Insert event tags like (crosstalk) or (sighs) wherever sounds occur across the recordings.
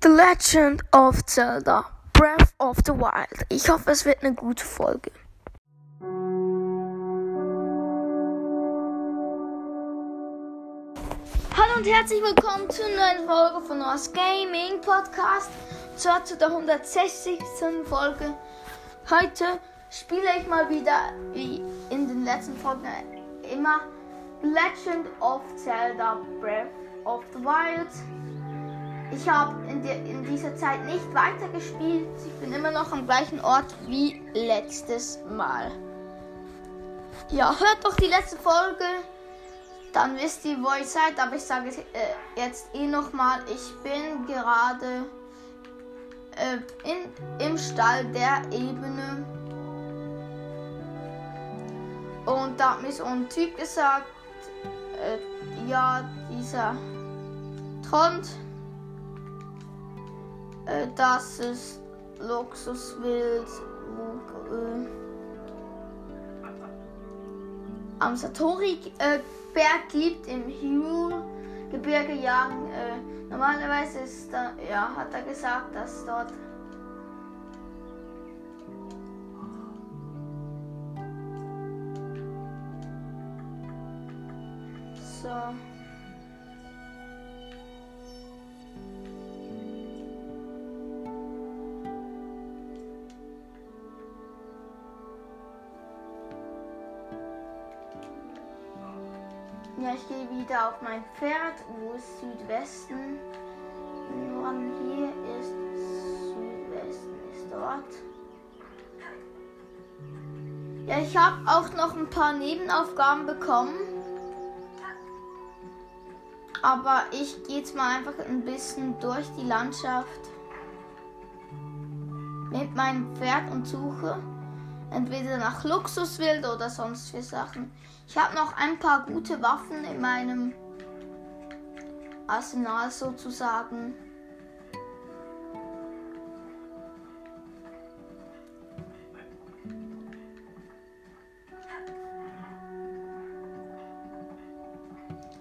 The Legend of Zelda Breath of the Wild. Ich hoffe, es wird eine gute Folge. Hallo und herzlich willkommen zur neuen Folge von Noah's Gaming Podcast. Zwar zu der 160. Folge. Heute spiele ich mal wieder, wie in den letzten Folgen immer, Legend of Zelda Breath of the Wild. Ich habe in, in, dieser Zeit nicht weitergespielt. Ich bin immer noch am gleichen Ort wie letztes Mal. Ja, hört doch die letzte Folge. Dann wisst ihr, wo ihr seid. Aber ich sage äh, jetzt eh nochmal, ich bin gerade äh, in, im Stall der Ebene. Und da hat mir so ein Typ gesagt, äh, ja, dieser Trond äh, dass es Luxuswild äh, am Satori-Berg äh, gibt, im Hyrule-Gebirge jagen. Äh, normalerweise ist da, ja, hat er gesagt, dass dort auf mein Pferd. Wo ist Südwesten? Norden hier ist Südwesten ist dort. Ja, ich habe auch noch ein paar Nebenaufgaben bekommen. Aber ich gehe jetzt mal einfach ein bisschen durch die Landschaft mit meinem Pferd und suche entweder nach Luxuswild oder sonst für Sachen. Ich habe noch ein paar gute Waffen in meinem Arsenal sozusagen.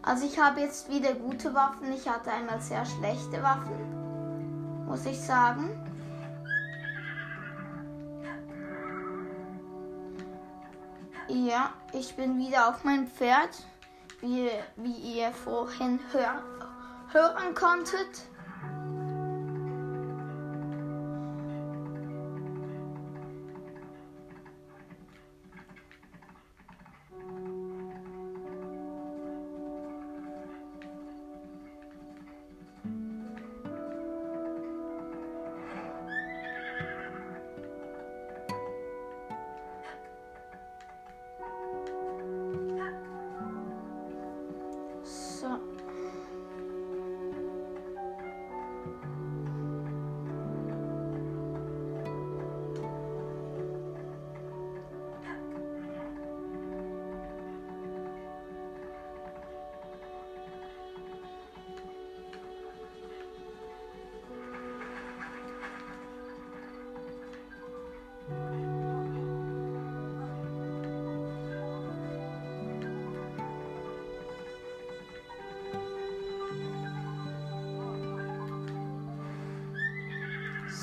Also ich habe jetzt wieder gute Waffen. Ich hatte einmal sehr schlechte Waffen, muss ich sagen. Ja, ich bin wieder auf meinem Pferd, wie, wie ihr vorhin hör, hören konntet.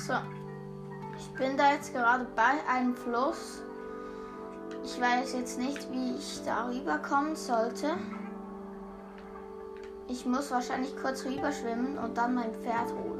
So. Ich bin da jetzt gerade bei einem Fluss. Ich weiß jetzt nicht, wie ich darüber kommen sollte. Ich muss wahrscheinlich kurz rüber schwimmen und dann mein Pferd holen.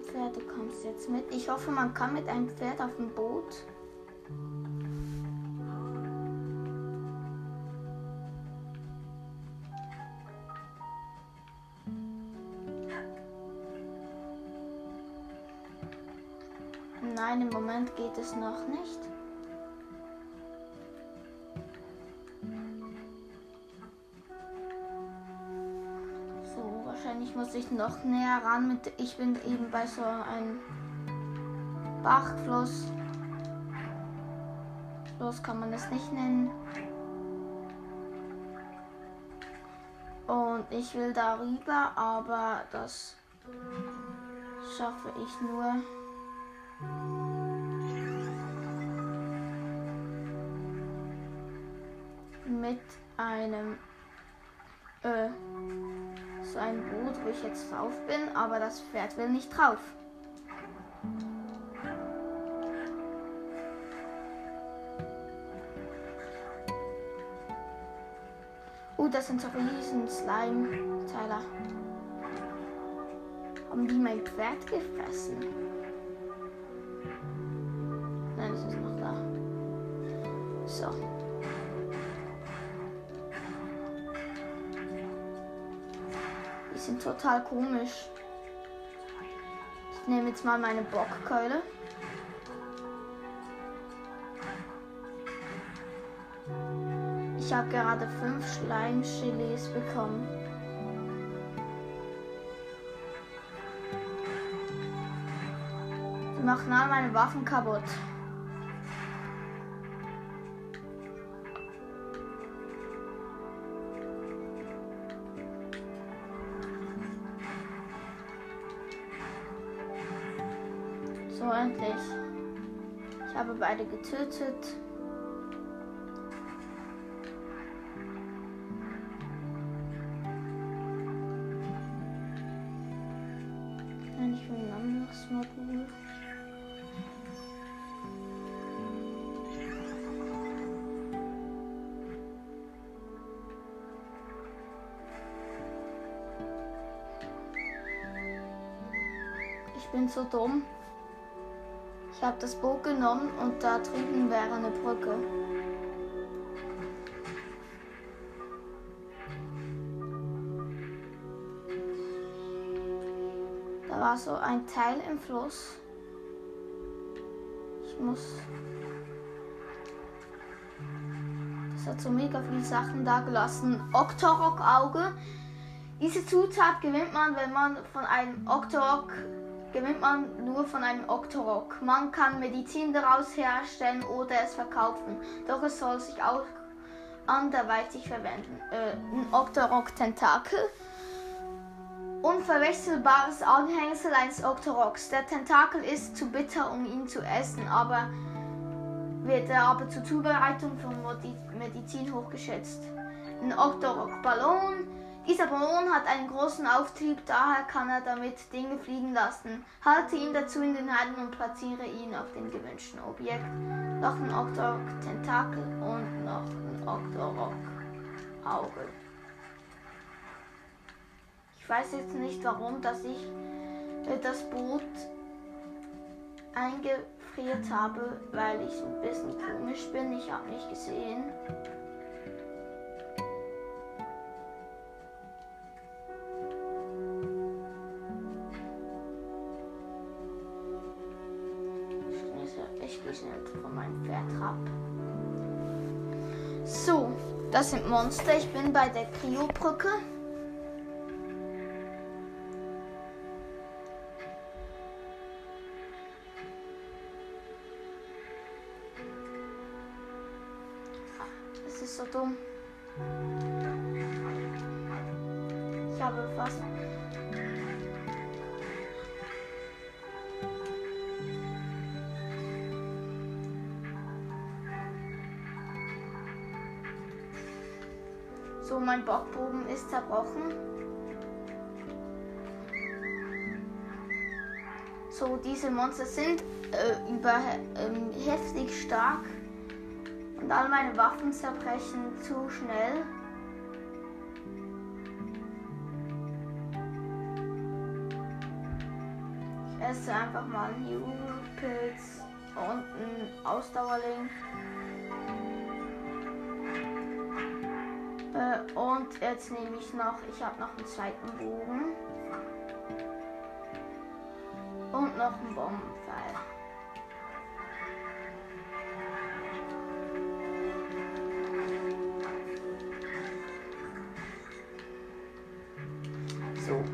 Pferd, du kommst jetzt mit. Ich hoffe, man kann mit einem Pferd auf dem Boot. nein, im Moment geht es noch nicht. So, wahrscheinlich muss ich noch näher ran mit. Ich bin eben bei so einem Bachfluss. Fluss kann man es nicht nennen. Und ich will darüber, aber das schaffe ich nur. Mit einem äh, ein Boot, wo ich jetzt drauf bin, aber das Pferd will nicht drauf. Oh, das sind so riesen Slime-Teiler. Haben die mein Pferd gefressen? Total komisch. Ich nehme jetzt mal meine Bockkeule. Ich habe gerade fünf Schleimgelees bekommen. Die machen all meine Waffen kaputt. Ich habe beide getötet. Nein, ich will ein anderes Modul. Ich bin so dumm. Ich habe das Boot genommen und da drüben wäre eine Brücke. Da war so ein Teil im Fluss. Ich muss. Das hat so mega viele Sachen da gelassen. Octorok-Auge. Diese Zutat gewinnt man, wenn man von einem Octorok gewinnt man nur von einem Octorok. Man kann Medizin daraus herstellen oder es verkaufen. Doch es soll sich auch anderweitig verwenden. Äh, ein Octorok-Tentakel. Unverwechselbares Anhängsel eines Octoroks. Der Tentakel ist zu bitter, um ihn zu essen, aber wird er aber zur Zubereitung von Medizin hochgeschätzt. Ein Octorok-Ballon. Dieser Ballon hat einen großen Auftrieb, daher kann er damit Dinge fliegen lassen. Halte ihn dazu in den Händen und platziere ihn auf dem gewünschten Objekt. Noch ein Octorok-Tentakel und noch ein Octorok-Auge. Ich weiß jetzt nicht warum, dass ich das Boot eingefriert habe, weil ich ein bisschen komisch bin. Ich habe nicht gesehen. Das sind Monster. Ich bin bei der Kryobrücke. Das ist so dumm. So, mein Bockbogen ist zerbrochen. So, diese Monster sind äh, über, ähm, heftig stark und all meine Waffen zerbrechen zu schnell. Ich esse einfach mal einen Jugendpilz und einen Ausdauerling. Äh, und jetzt nehme ich noch, ich habe noch einen zweiten Bogen. Und noch einen Bombenpfeil. So.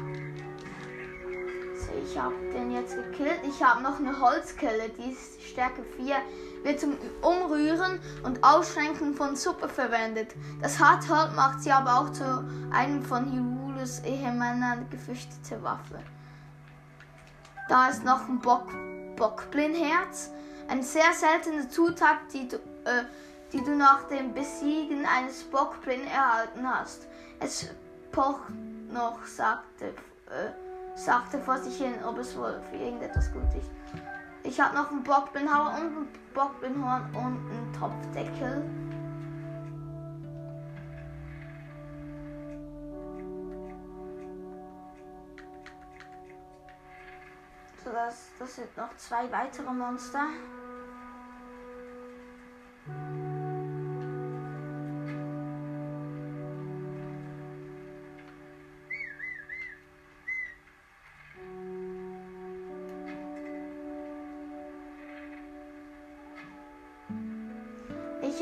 so ich habe den jetzt gekillt. Ich habe noch eine Holzkelle, die ist Stärke 4. Wird zum Umrühren und Ausschränken von Suppe verwendet. Das Hartholz macht sie aber auch zu einem von Hyrulus Ehemännern gefürchtete Waffe. Da ist noch ein Bock, Bockblindherz. Eine sehr seltene Zutat, die du, äh, die du nach dem Besiegen eines Bockblind erhalten hast. Es pocht noch, sagte, äh, sagte vor sich hin, ob es wohl für irgendetwas gut ist. Ich habe noch einen Bockblindhauer und einen Bockblindhorn und einen Topfdeckel. So, das, das sind noch zwei weitere Monster.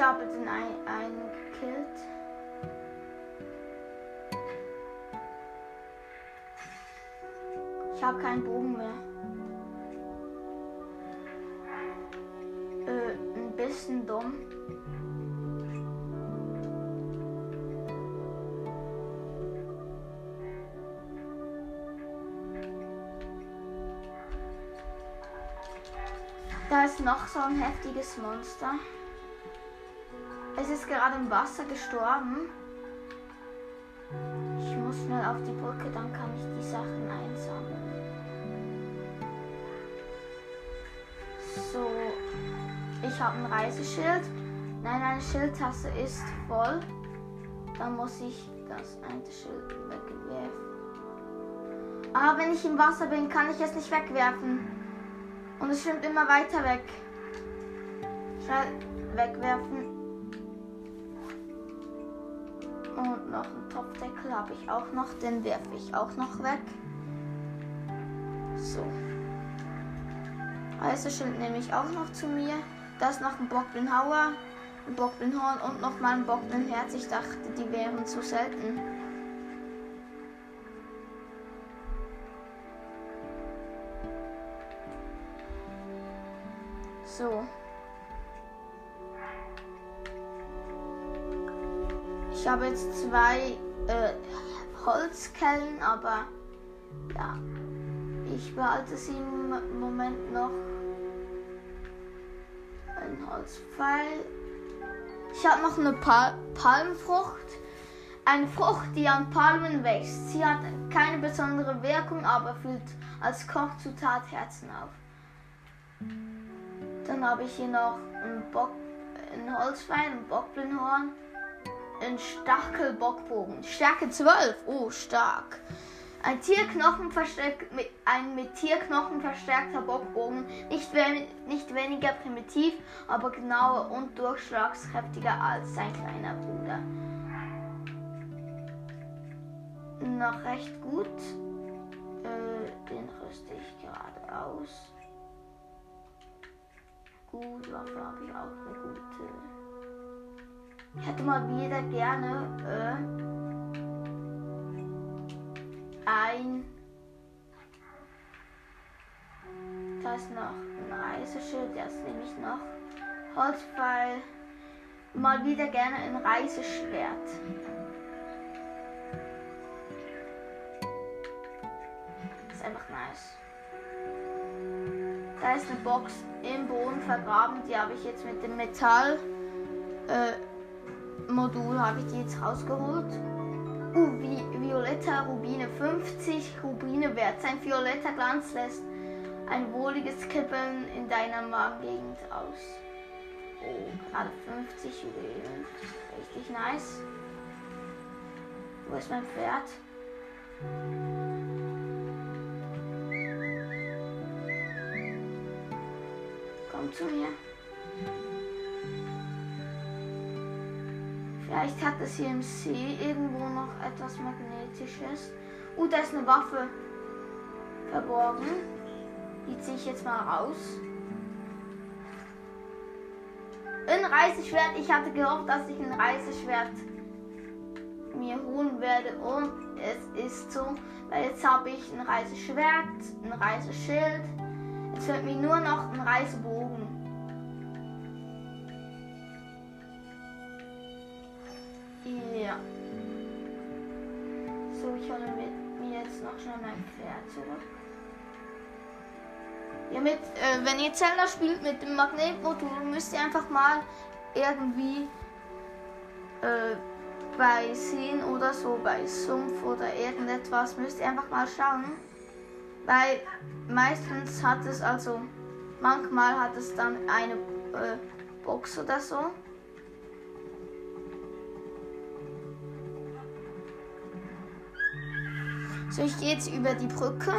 Ich habe den ein, einen gekillt. Ich habe keinen Bogen mehr. Äh, ein bisschen dumm. Da ist noch so ein heftiges Monster. Es ist gerade im Wasser gestorben. Ich muss schnell auf die Brücke, dann kann ich die Sachen einsammeln. So, ich habe ein Reiseschild. Nein, eine Schildtasse ist voll. Dann muss ich das eine Schild wegwerfen. Aber wenn ich im Wasser bin, kann ich es nicht wegwerfen. Und es schwimmt immer weiter weg. Schnell wegwerfen. Und noch einen Topfdeckel habe ich auch noch. Den werfe ich auch noch weg. So. Eisenschild nehme ich auch noch zu mir. Da ist noch ein Bockblindhauer, ein Bockblindhorn und noch mal ein Bockblindherz. Ich dachte, die wären zu selten. So. Ich habe jetzt zwei äh, Holzkellen, aber ja, ich behalte sie im Moment noch. Ein Holzpfeil. Ich habe noch eine Pal Palmfrucht. Eine Frucht, die an Palmen wächst. Sie hat keine besondere Wirkung, aber füllt als Kochzutat Herzen auf. Dann habe ich hier noch ein, Bock, ein Holzpfeil, ein Bockblindhorn ein Stachelbockbogen. Stärke 12. Oh, stark. Ein Tierknochen verstärkt ein mit Tierknochen verstärkter Bockbogen. Nicht, we nicht weniger primitiv, aber genauer und durchschlagskräftiger als sein kleiner Bruder. Noch recht gut. Äh, den rüste ich gerade aus. Gut, Waffe habe ich auch eine gute. Ich hätte mal wieder gerne äh, ein. Da ist noch ein Reiseschild, das nehme ich noch. Holzpfeil. Mal wieder gerne ein Reiseschwert. Ist einfach nice. Da ist eine Box im Boden vergraben, die habe ich jetzt mit dem Metall. Äh, Modul habe ich die jetzt rausgeholt. Uh, Vi Violetta Rubine 50 Rubine wert. Sein violetter Glanz lässt ein wohliges Kippeln in deiner Magengegend aus. Oh, gerade 50 Juwelen. Richtig nice. Wo ist mein Pferd? Komm zu mir. Vielleicht hat es hier im See irgendwo noch etwas Magnetisches. Uh, da ist eine Waffe verborgen. Die ziehe ich jetzt mal raus. Ein Reiseschwert. Ich hatte gehofft, dass ich ein Reiseschwert mir holen werde. Und es ist so. Weil jetzt habe ich ein Reiseschwert, ein Reiseschild, Jetzt fehlt mir nur noch ein Reisebogen. Ja. So, ich hole mir jetzt noch schnell mein Pferd zurück. Ja, mit, äh, wenn ihr Zelda spielt mit dem Magnetmodul, müsst ihr einfach mal irgendwie äh, bei Seen oder so, bei Sumpf oder irgendetwas, müsst ihr einfach mal schauen. Weil meistens hat es also, manchmal hat es dann eine äh, Box oder so. So, ich gehe jetzt über die Brücke.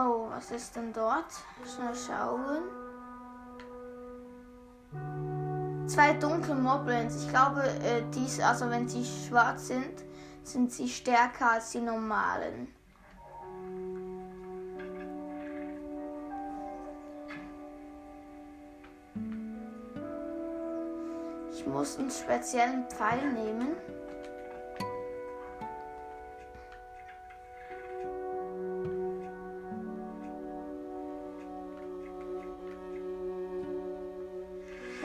Oh, was ist denn dort? Schnell schauen. Zwei dunkle Moblins. Ich glaube, äh, dies, also wenn sie schwarz sind, sind sie stärker als die normalen. Ich muss einen speziellen Pfeil nehmen.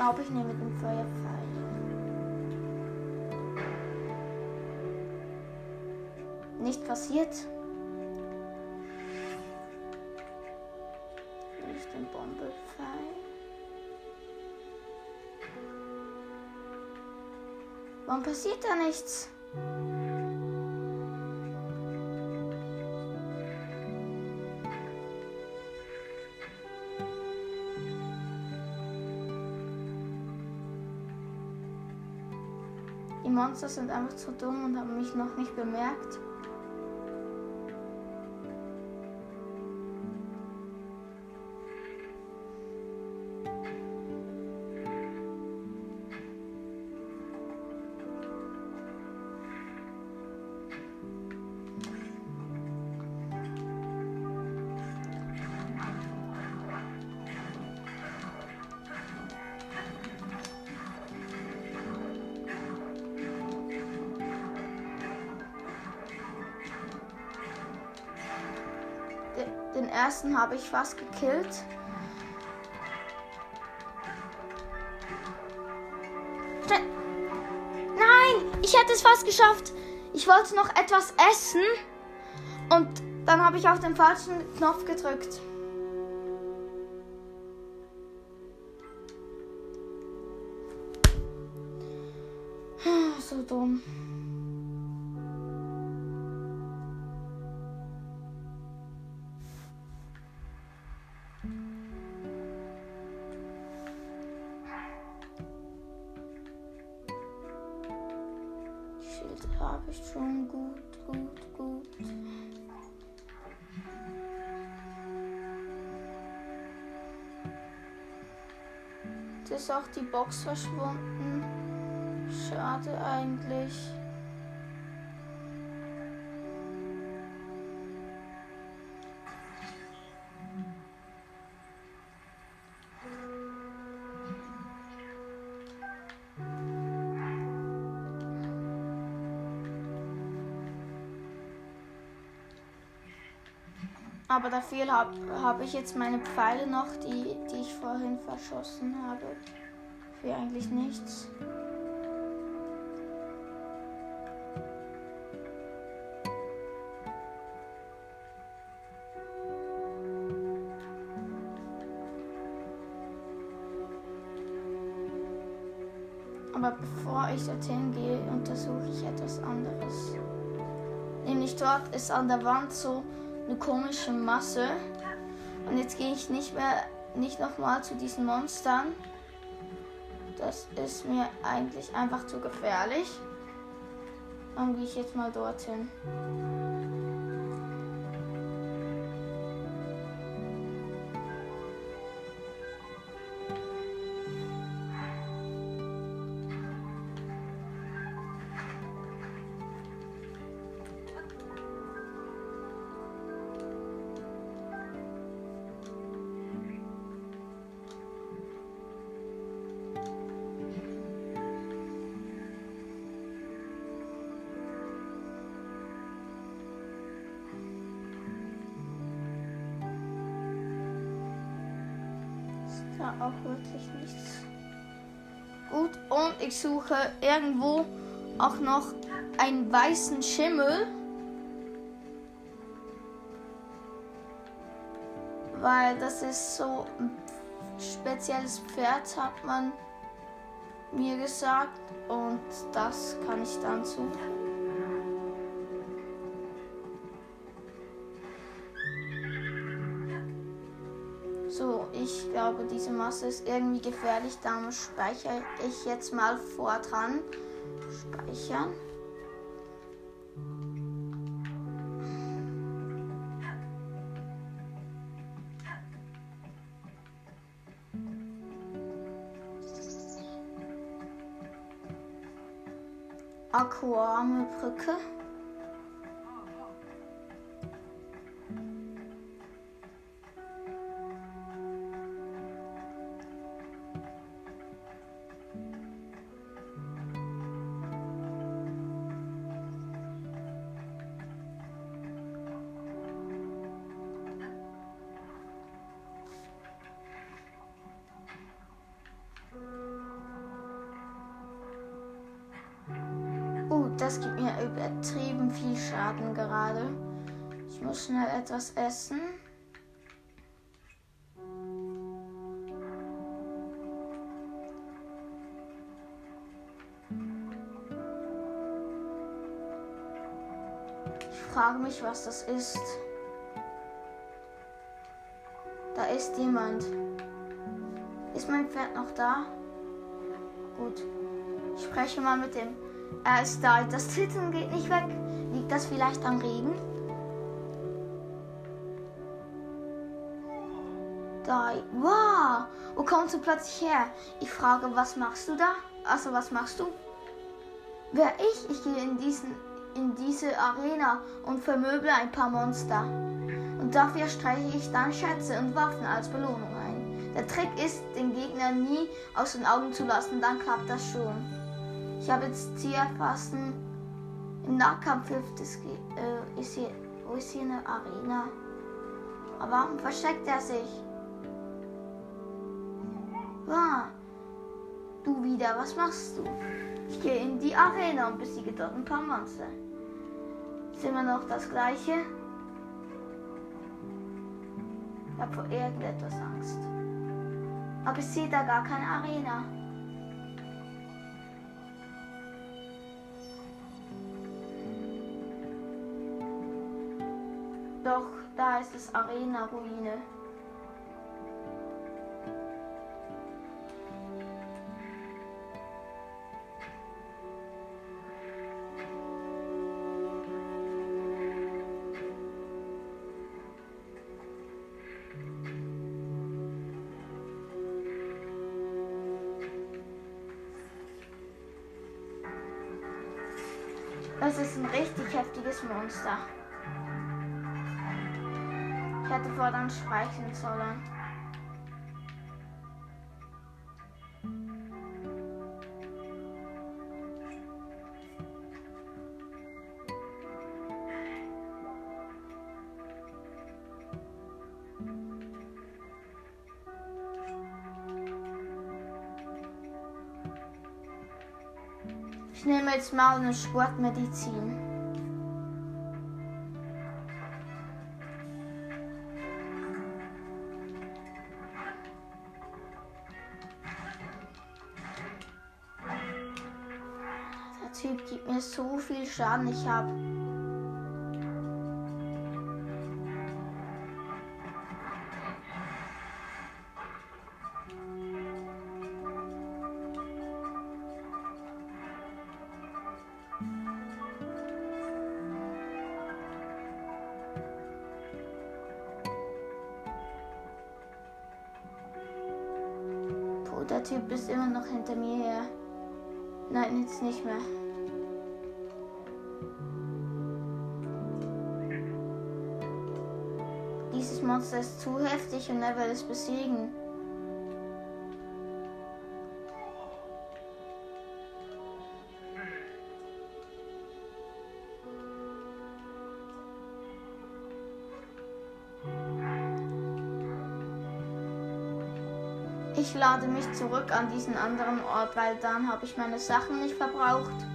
Glaube, ich nehme den Feuerpfeil. Nicht passiert. Nicht den Bombepfeil. Warum passiert da nichts? Monster sind einfach zu dumm und haben mich noch nicht bemerkt. Ersten habe ich fast gekillt. Nein, ich hätte es fast geschafft. Ich wollte noch etwas essen und dann habe ich auf den falschen Knopf gedrückt. (sighs) So dumm. Box verschwunden. Schade eigentlich. Aber dafür habe hab ich jetzt meine Pfeile noch, die, die ich vorhin verschossen habe. Für eigentlich nichts. Aber bevor ich dorthin gehe, untersuche ich etwas anderes. Nämlich dort ist an der Wand so eine komische Masse. Und jetzt gehe ich nicht mehr, nicht nochmal zu diesen Monstern. Das ist mir eigentlich einfach zu gefährlich. Dann gehe ich jetzt mal dorthin. Ja, auch wirklich nichts. Gut, und ich suche irgendwo auch noch einen weißen Schimmel. Weil das ist so ein spezielles Pferd, hat man mir gesagt. Und das kann ich dann suchen. Glaube, diese Masse ist irgendwie gefährlich. Darum speichere ich jetzt mal vor dran. Speichern. Aquame Brücke. Mich, was das ist. Da ist jemand. Ist mein Pferd noch da? Gut. Ich spreche mal mit dem. Er ist da. Das Zittern geht nicht weg. Liegt das vielleicht am Regen? Da. Wow. Wo kommst du plötzlich her? Ich frage, was machst du da? Also, was machst du? Wer ich? Ich gehe in, diesen, in diese Arena und vermöble ein paar Monster. Und dafür streiche ich dann Schätze und Waffen als Belohnung ein. Der Trick ist, den Gegner nie aus den Augen zu lassen, dann klappt das schon. Ich habe jetzt Ziel erfassen. Im Nahkampf hilft es. Äh, ist hier, wo ist hier eine Arena? Aber warum versteckt er sich? Ah, du wieder, was machst du? Ich gehe in die Arena und besiege dort ein paar Monster. Ist immer noch das gleiche? Ich habe vor irgendetwas Angst. Aber ich sehe da gar keine Arena. Doch, da ist es Arena-Ruine. Monster. Ich hätte vorhin speichern sollen. Ich nehme jetzt mal eine Sportmedizin. Typ gibt mir so viel Schaden. Ich habe er will es besiegen. Ich lade mich zurück an diesen anderen Ort, weil dann habe ich meine Sachen nicht verbraucht.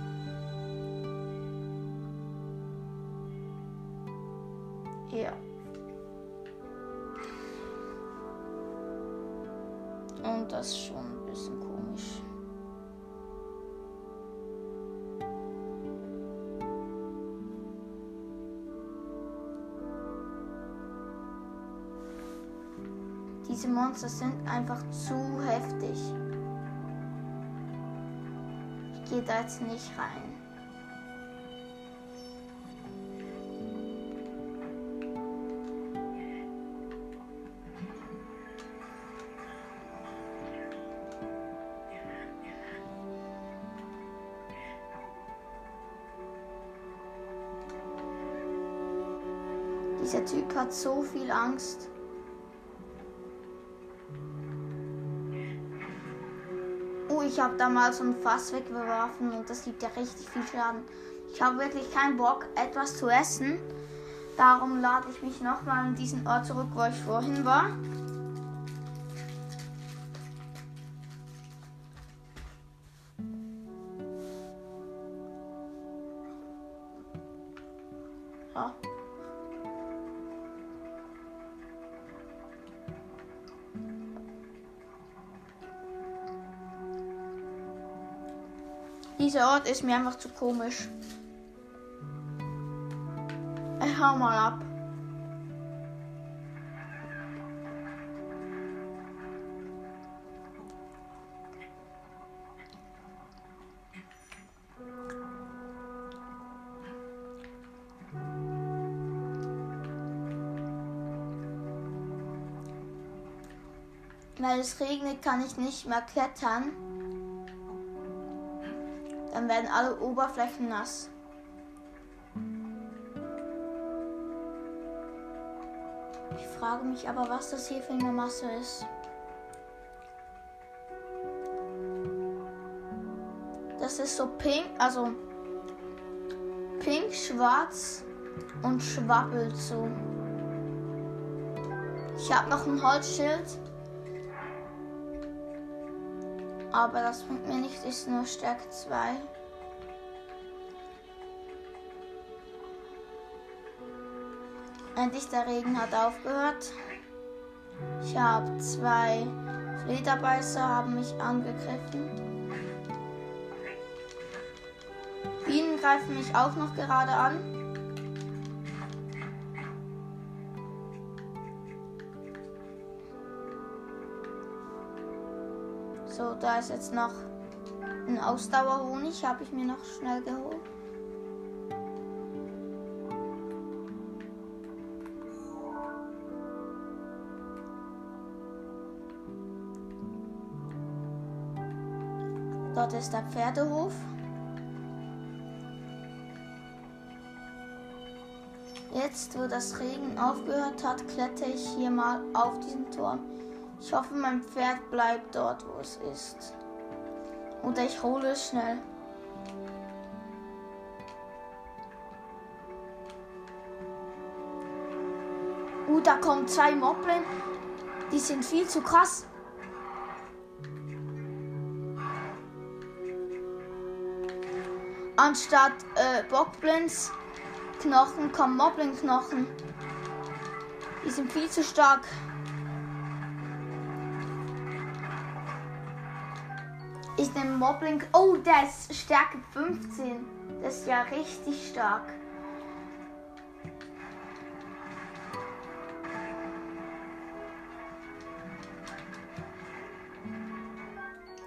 Monster sind einfach zu heftig. Ich gehe da jetzt nicht rein. Dieser Typ hat so viel Angst. Ich habe da mal so ein Fass weggeworfen und das gibt ja richtig viel Schaden. Ich habe wirklich keinen Bock, etwas zu essen. Darum lade ich mich nochmal an diesen Ort zurück, wo ich vorhin war. Dieser Ort ist mir einfach zu komisch. Ich hau mal ab. Weil es regnet, kann ich nicht mehr klettern. Dann werden alle Oberflächen nass. Ich frage mich aber, was das hier für eine Masse ist. Das ist so pink, also pink, schwarz und schwabbelt so. Ich habe noch ein Holzschild. Aber das bringt mir nicht, ist nur Stärke 2. Endlich der Regen hat aufgehört. Ich habe zwei Flederbeißer haben mich angegriffen. Bienen greifen mich auch noch gerade an. So, da ist jetzt noch ein Ausdauerhonig, habe ich mir noch schnell geholt. Dort ist der Pferdehof. Jetzt, wo das Regen aufgehört hat, klettere ich hier mal auf diesen Turm. Ich hoffe, mein Pferd bleibt dort, wo es ist. Oder ich hole es schnell. Uh, da kommen zwei Moblin. Die sind viel zu krass. Anstatt äh, Bockblins Knochen kommen Moblin Knochen. Die sind viel zu stark. Ich nehme Moblin. Oh, der ist Stärke 15. Das ist ja richtig stark.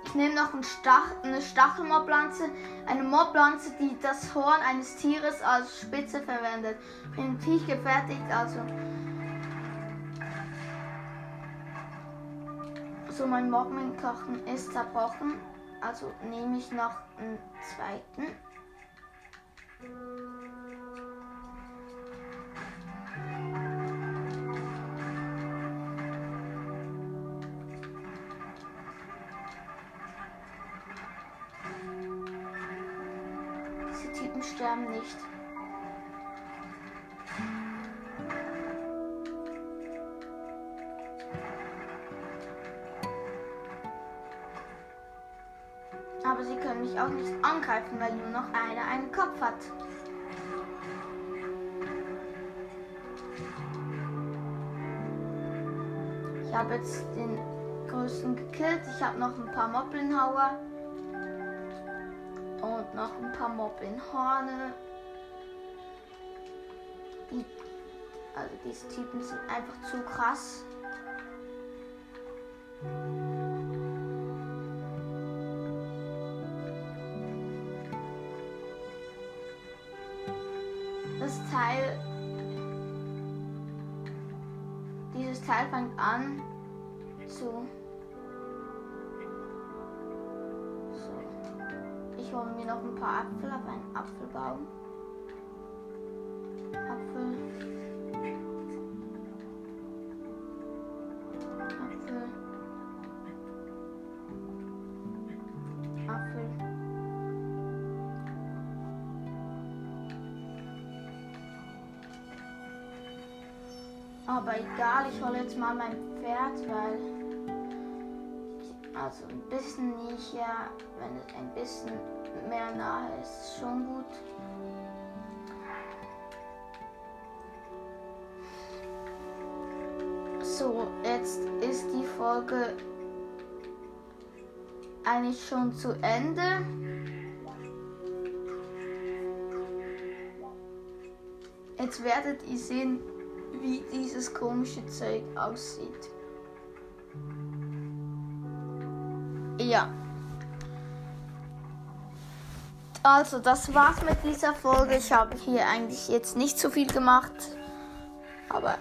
Ich nehme noch ein Stach, eine Stachelmobpflanze, eine Mobpflanze, die das Horn eines Tieres als Spitze verwendet. Primitiv gefertigt, also. So, mein Moblin-Knochen ist zerbrochen. Also nehme ich noch einen zweiten. Angreifen, weil nur noch einer einen Kopf hat. Ich habe jetzt den größten gekillt. Ich habe noch ein paar Moppelnhauer. Und noch ein paar Moppelnhorne. Die, also diese Typen sind einfach zu krass. Paar Apfel auf einen Apfelbaum. Apfel. Apfel. Apfel. Aber egal, ich hole jetzt mal mein Pferd, weil. Also ein bisschen näher, wenn es ein bisschen mehr nahe ist, schon gut. So, jetzt ist die Folge eigentlich schon zu Ende. Jetzt werdet ihr sehen, wie dieses komische Zeug aussieht. Ja. Also, das war's mit dieser Folge. Ich habe hier eigentlich jetzt nicht so viel gemacht. Aber